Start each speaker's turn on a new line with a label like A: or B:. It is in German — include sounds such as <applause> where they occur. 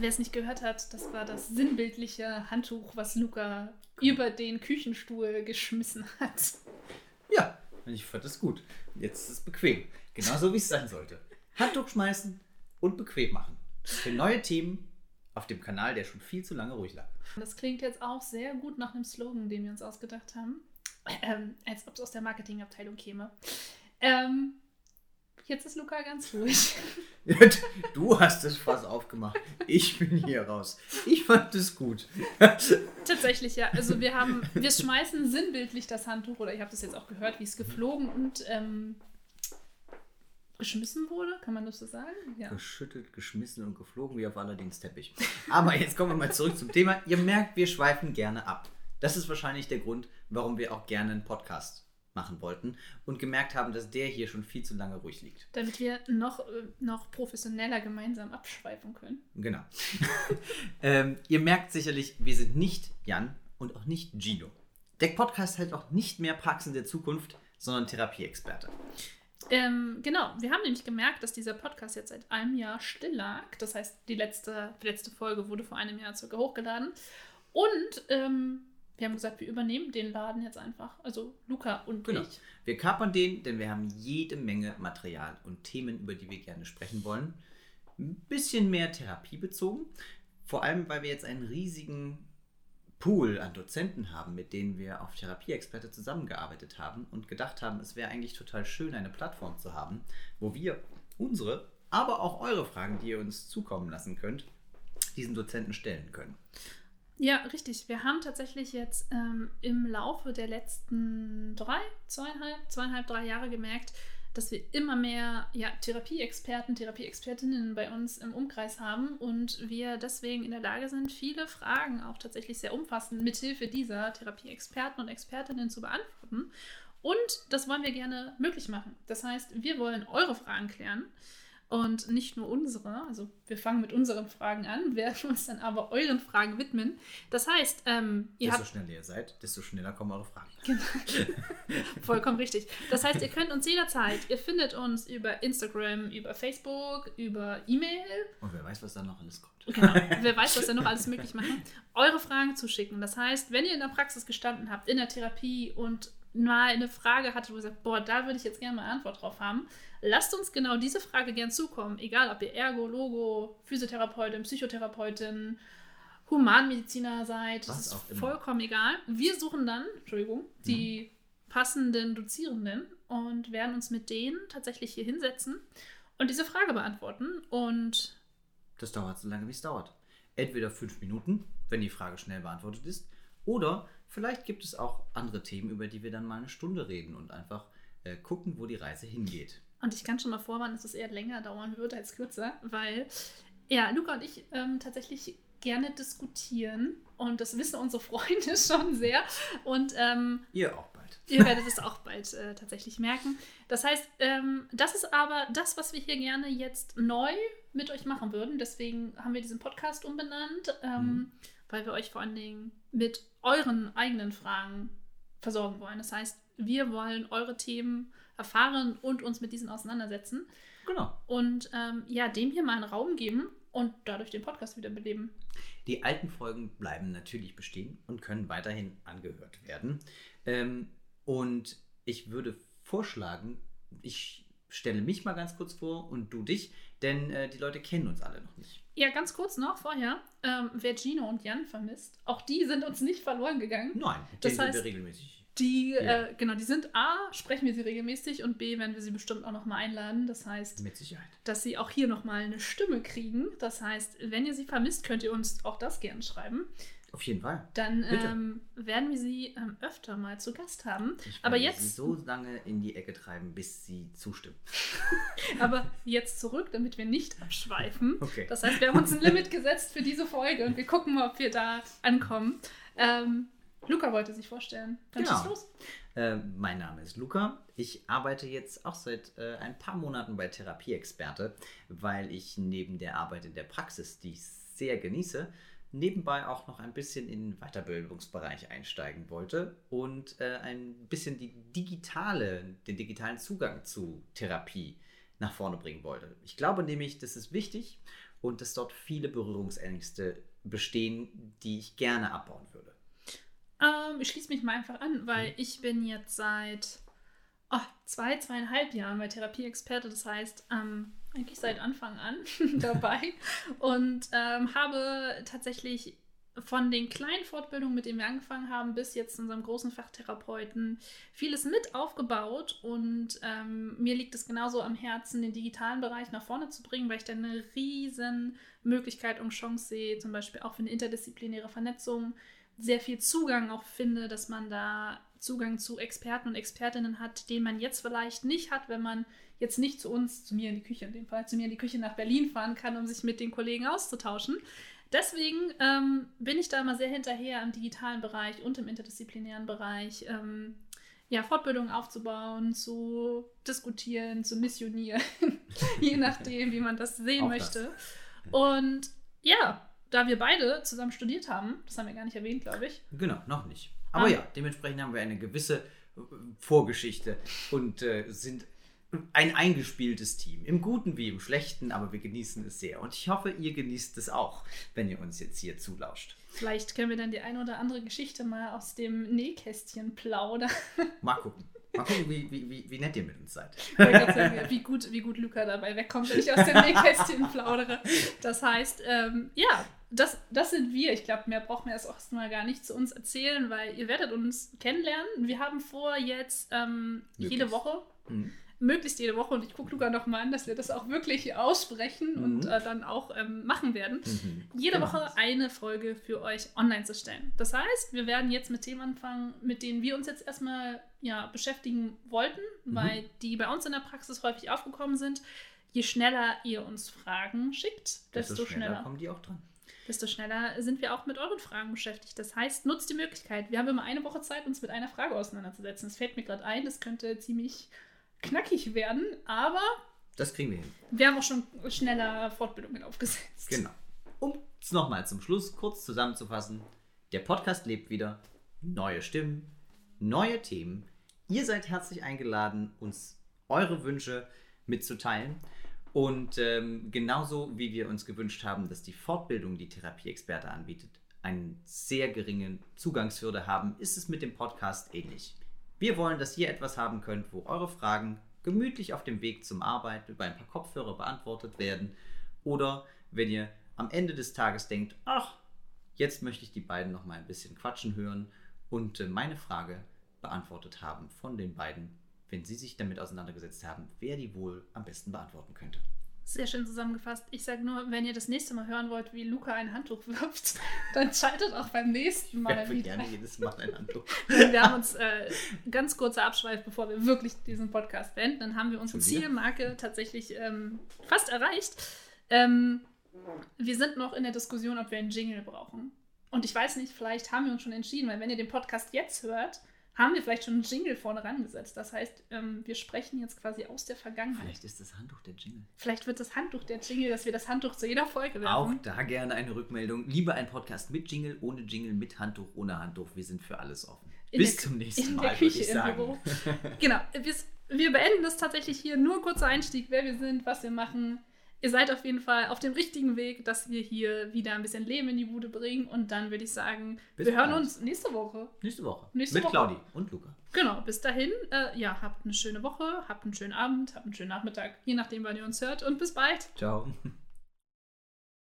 A: Wer es nicht gehört hat, das war das sinnbildliche Handtuch, was Luca über den Küchenstuhl geschmissen hat.
B: Ja, ich fand das gut. Jetzt ist es bequem. Genauso wie es sein sollte. Handtuch schmeißen und bequem machen. Für neue Themen auf dem Kanal, der schon viel zu lange ruhig lag.
A: Das klingt jetzt auch sehr gut nach einem Slogan, den wir uns ausgedacht haben. Ähm, als ob es aus der Marketingabteilung käme. Ähm, jetzt ist Luca ganz ruhig. <laughs>
B: Du hast das Fass aufgemacht. Ich bin hier raus. Ich fand es gut. <laughs>
A: Tatsächlich, ja. Also wir haben, wir schmeißen sinnbildlich das Handtuch, oder ich habe das jetzt auch gehört, wie es geflogen und ähm, geschmissen wurde, kann man das so sagen?
B: Ja. Geschüttelt, geschmissen und geflogen wie auf Aladins Teppich. Aber jetzt kommen wir mal zurück zum Thema. Ihr merkt, wir schweifen gerne ab. Das ist wahrscheinlich der Grund, warum wir auch gerne einen Podcast machen wollten und gemerkt haben, dass der hier schon viel zu lange ruhig liegt.
A: Damit wir noch, äh, noch professioneller gemeinsam abschweifen können.
B: Genau. <laughs> ähm, ihr merkt sicherlich, wir sind nicht Jan und auch nicht Gino. Der Podcast hält auch nicht mehr Praxen der Zukunft, sondern Therapieexperte.
A: Ähm, genau, wir haben nämlich gemerkt, dass dieser Podcast jetzt seit einem Jahr still lag. Das heißt, die letzte, die letzte Folge wurde vor einem Jahr circa hochgeladen. Und ähm, wir haben gesagt, wir übernehmen den Laden jetzt einfach. Also Luca und genau. ich.
B: Wir kapern den, denn wir haben jede Menge Material und Themen, über die wir gerne sprechen wollen. Ein bisschen mehr therapiebezogen. Vor allem, weil wir jetzt einen riesigen Pool an Dozenten haben, mit denen wir auf Therapieexperte zusammengearbeitet haben und gedacht haben, es wäre eigentlich total schön, eine Plattform zu haben, wo wir unsere, aber auch eure Fragen, die ihr uns zukommen lassen könnt, diesen Dozenten stellen können.
A: Ja, richtig. Wir haben tatsächlich jetzt ähm, im Laufe der letzten drei, zweieinhalb, zweieinhalb, drei Jahre gemerkt, dass wir immer mehr ja, Therapieexperten, Therapieexpertinnen bei uns im Umkreis haben und wir deswegen in der Lage sind, viele Fragen auch tatsächlich sehr umfassend mithilfe dieser Therapieexperten und Expertinnen zu beantworten. Und das wollen wir gerne möglich machen. Das heißt, wir wollen eure Fragen klären und nicht nur unsere. Also wir fangen mit unseren Fragen an, <laughs> werden uns dann aber euren Fragen widmen. Das heißt, ähm,
B: ihr desto habt... schneller ihr seid, desto schneller kommen eure Fragen. <laughs>
A: Genau. <laughs> Vollkommen richtig. Das heißt, ihr könnt uns jederzeit, ihr findet uns über Instagram, über Facebook, über E-Mail.
B: Und wer weiß, was da noch alles kommt.
A: Genau. Wer weiß, was da noch alles möglich machen. Eure Fragen zuschicken. Das heißt, wenn ihr in der Praxis gestanden habt, in der Therapie und mal eine Frage hattet, wo ihr sagt, boah, da würde ich jetzt gerne mal eine Antwort drauf haben, Lasst uns genau diese Frage gern zukommen, egal ob ihr Ergo, Logo, Physiotherapeutin, Psychotherapeutin, Humanmediziner seid, Was das ist vollkommen egal. Wir suchen dann, Entschuldigung, die mhm. passenden Dozierenden und werden uns mit denen tatsächlich hier hinsetzen und diese Frage beantworten. Und
B: das dauert so lange, wie es dauert. Entweder fünf Minuten, wenn die Frage schnell beantwortet ist, oder vielleicht gibt es auch andere Themen, über die wir dann mal eine Stunde reden und einfach äh, gucken, wo die Reise hingeht.
A: Und ich kann schon mal vorwarnen, dass es eher länger dauern wird als kürzer, weil ja, Luca und ich ähm, tatsächlich gerne diskutieren und das wissen unsere Freunde <laughs> schon sehr. Und ähm,
B: ihr auch bald. <laughs>
A: Ihr werdet es auch bald äh, tatsächlich merken. Das heißt, ähm, das ist aber das, was wir hier gerne jetzt neu mit euch machen würden. Deswegen haben wir diesen Podcast umbenannt, ähm, mhm. Weil wir euch vor allen Dingen mit euren eigenen Fragen versorgen wollen. Das heißt, wir wollen eure Themen erfahren und uns mit diesen auseinandersetzen.
B: Genau.
A: Und ähm, ja, dem hier mal einen Raum geben und dadurch den Podcast wieder beleben.
B: Die alten Folgen bleiben natürlich bestehen und können weiterhin angehört werden. Ähm, und ich würde vorschlagen, ich stelle mich mal ganz kurz vor und du dich, denn äh, die Leute kennen uns alle noch nicht.
A: Ja, ganz kurz noch vorher, ähm, wer Gino und Jan vermisst, auch die sind uns nicht verloren gegangen.
B: Nein,
A: das heißt,
B: wir regelmäßig
A: die, ja. äh, genau, die sind A, sprechen wir sie regelmäßig und B, werden wir sie bestimmt auch nochmal einladen. Das heißt,
B: Mit Sicherheit.
A: dass sie auch hier nochmal eine Stimme kriegen. Das heißt, wenn ihr sie vermisst, könnt ihr uns auch das gerne schreiben.
B: Auf jeden Fall.
A: Dann ähm, werden wir sie ähm, öfter mal zu Gast haben.
B: Ich Aber jetzt sie so lange in die Ecke treiben, bis sie zustimmen. <laughs>
A: Aber jetzt zurück, damit wir nicht abschweifen.
B: Okay.
A: Das heißt, wir haben uns ein Limit gesetzt für diese Folge und wir gucken mal, ob wir da ankommen. Ähm, Luca wollte sich vorstellen. Dann genau. los.
B: Äh, mein Name ist Luca. Ich arbeite jetzt auch seit äh, ein paar Monaten bei Therapieexperte, weil ich neben der Arbeit in der Praxis, die ich sehr genieße, nebenbei auch noch ein bisschen in den Weiterbildungsbereich einsteigen wollte und äh, ein bisschen die digitale, den digitalen Zugang zu Therapie nach vorne bringen wollte. Ich glaube nämlich, das ist wichtig und dass dort viele Berührungsängste bestehen, die ich gerne abbauen würde.
A: Ähm, ich schließe mich mal einfach an, weil ich bin jetzt seit oh, zwei, zweieinhalb Jahren bei Therapieexperte, das heißt ähm, eigentlich seit Anfang an <laughs> dabei. Und ähm, habe tatsächlich von den kleinen Fortbildungen, mit denen wir angefangen haben, bis jetzt zu unserem großen Fachtherapeuten, vieles mit aufgebaut. Und ähm, mir liegt es genauso am Herzen, den digitalen Bereich nach vorne zu bringen, weil ich da eine riesen Möglichkeit und Chance sehe, zum Beispiel auch für eine interdisziplinäre Vernetzung, sehr viel Zugang auch finde, dass man da Zugang zu Experten und Expertinnen hat, den man jetzt vielleicht nicht hat, wenn man jetzt nicht zu uns, zu mir in die Küche in dem Fall, zu mir in die Küche nach Berlin fahren kann, um sich mit den Kollegen auszutauschen. Deswegen ähm, bin ich da immer sehr hinterher im digitalen Bereich und im interdisziplinären Bereich, ähm, ja, Fortbildungen aufzubauen, zu diskutieren, zu missionieren, <laughs> je nachdem, wie man das sehen Auch möchte. Das. Und ja, da wir beide zusammen studiert haben, das haben wir gar nicht erwähnt, glaube ich.
B: Genau, noch nicht. Aber ah. ja, dementsprechend haben wir eine gewisse äh, Vorgeschichte und äh, sind ein eingespieltes Team. Im Guten wie im Schlechten, aber wir genießen es sehr. Und ich hoffe, ihr genießt es auch, wenn ihr uns jetzt hier zulauscht.
A: Vielleicht können wir dann die eine oder andere Geschichte mal aus dem Nähkästchen plaudern. <laughs>
B: Mal gucken. Mal gucken, wie, wie, wie, wie nett ihr mit uns seid.
A: wie, gut, wie gut Luca dabei wegkommt, wenn ich aus dem <laughs> Nähkästchen plaudere. Das heißt, ähm, ja, das, das sind wir. Ich glaube, mehr braucht man erst erstmal gar nicht zu uns erzählen, weil ihr werdet uns kennenlernen. Wir haben vor, jetzt ähm, jede Woche mhm möglichst jede Woche, und ich gucke Luca noch mal an, dass wir das auch wirklich aussprechen mhm. und äh, dann auch ähm, machen werden, mhm. jede genau. Woche eine Folge für euch online zu stellen. Das heißt, wir werden jetzt mit Themen anfangen, mit denen wir uns jetzt erstmal ja, beschäftigen wollten, mhm. weil die bei uns in der Praxis häufig aufgekommen sind. Je schneller ihr uns Fragen schickt, desto, desto schneller, schneller
B: kommen die auch dran
A: desto schneller sind wir auch mit euren Fragen beschäftigt. Das heißt, nutzt die Möglichkeit. Wir haben immer eine Woche Zeit, uns mit einer Frage auseinanderzusetzen. Das fällt mir gerade ein, das könnte ziemlich knackig werden, aber.
B: Das kriegen wir hin.
A: Wir haben auch schon schneller Fortbildungen aufgesetzt.
B: Genau. Um es nochmal zum Schluss kurz zusammenzufassen: Der Podcast lebt wieder. Neue Stimmen, neue Themen. Ihr seid herzlich eingeladen, uns eure Wünsche mitzuteilen. Und ähm, genauso wie wir uns gewünscht haben, dass die Fortbildung, die Therapieexperte anbietet, einen sehr geringen Zugangshürde haben, ist es mit dem Podcast ähnlich. Wir wollen, dass ihr etwas haben könnt, wo eure Fragen gemütlich auf dem Weg zum Arbeit über ein paar Kopfhörer beantwortet werden. Oder wenn ihr am Ende des Tages denkt, ach, jetzt möchte ich die beiden noch mal ein bisschen quatschen hören und äh, meine Frage beantwortet haben von den beiden, wenn sie sich damit auseinandergesetzt haben, wer die wohl am besten beantworten könnte.
A: Sehr schön zusammengefasst. Ich sage nur, wenn ihr das nächste Mal hören wollt, wie Luca ein Handtuch wirft, <laughs> dann schaltet auch beim nächsten Mal
B: ich wieder. gerne jedes Mal ein Handtuch.
A: wir haben uns äh, ganz kurzer Abschweif, bevor wir wirklich diesen Podcast beenden. Dann haben wir unsere Zielmarke tatsächlich ähm, fast erreicht. Ähm, wir sind noch in der Diskussion, ob wir einen Jingle brauchen. Und ich weiß nicht, vielleicht haben wir uns schon entschieden, weil wenn ihr den Podcast jetzt hört, haben wir vielleicht schon einen Jingle vorne rangesetzt. Das heißt, ähm, wir sprechen jetzt quasi aus der Vergangenheit.
B: Vielleicht ist das Handtuch der Jingle.
A: Vielleicht wird das Handtuch der Jingle, dass wir das Handtuch zu jeder Folge werfen.
B: Auch da gerne eine Rückmeldung. Lieber ein Podcast mit Jingle, ohne Jingle, mit Handtuch, ohne Handtuch. Wir sind für alles offen. In Bis der, zum nächsten Mal, würde ich sagen. <laughs>
A: genau. Wir, wir beenden das tatsächlich hier. Nur kurzer Einstieg, wer wir sind, was wir machen ihr seid auf jeden Fall auf dem richtigen Weg, dass wir hier wieder ein bisschen Leben in die Bude bringen. Und dann würde ich sagen, bis wir hören uns nächste Woche.
B: Nächste Woche.
A: Nächste
B: Mit
A: Woche.
B: Claudi und Luca.
A: Genau, bis dahin, äh, ja, habt eine schöne Woche, habt einen schönen Abend, habt einen schönen Nachmittag, je nachdem, wann ihr uns hört. Und bis bald.
B: Ciao.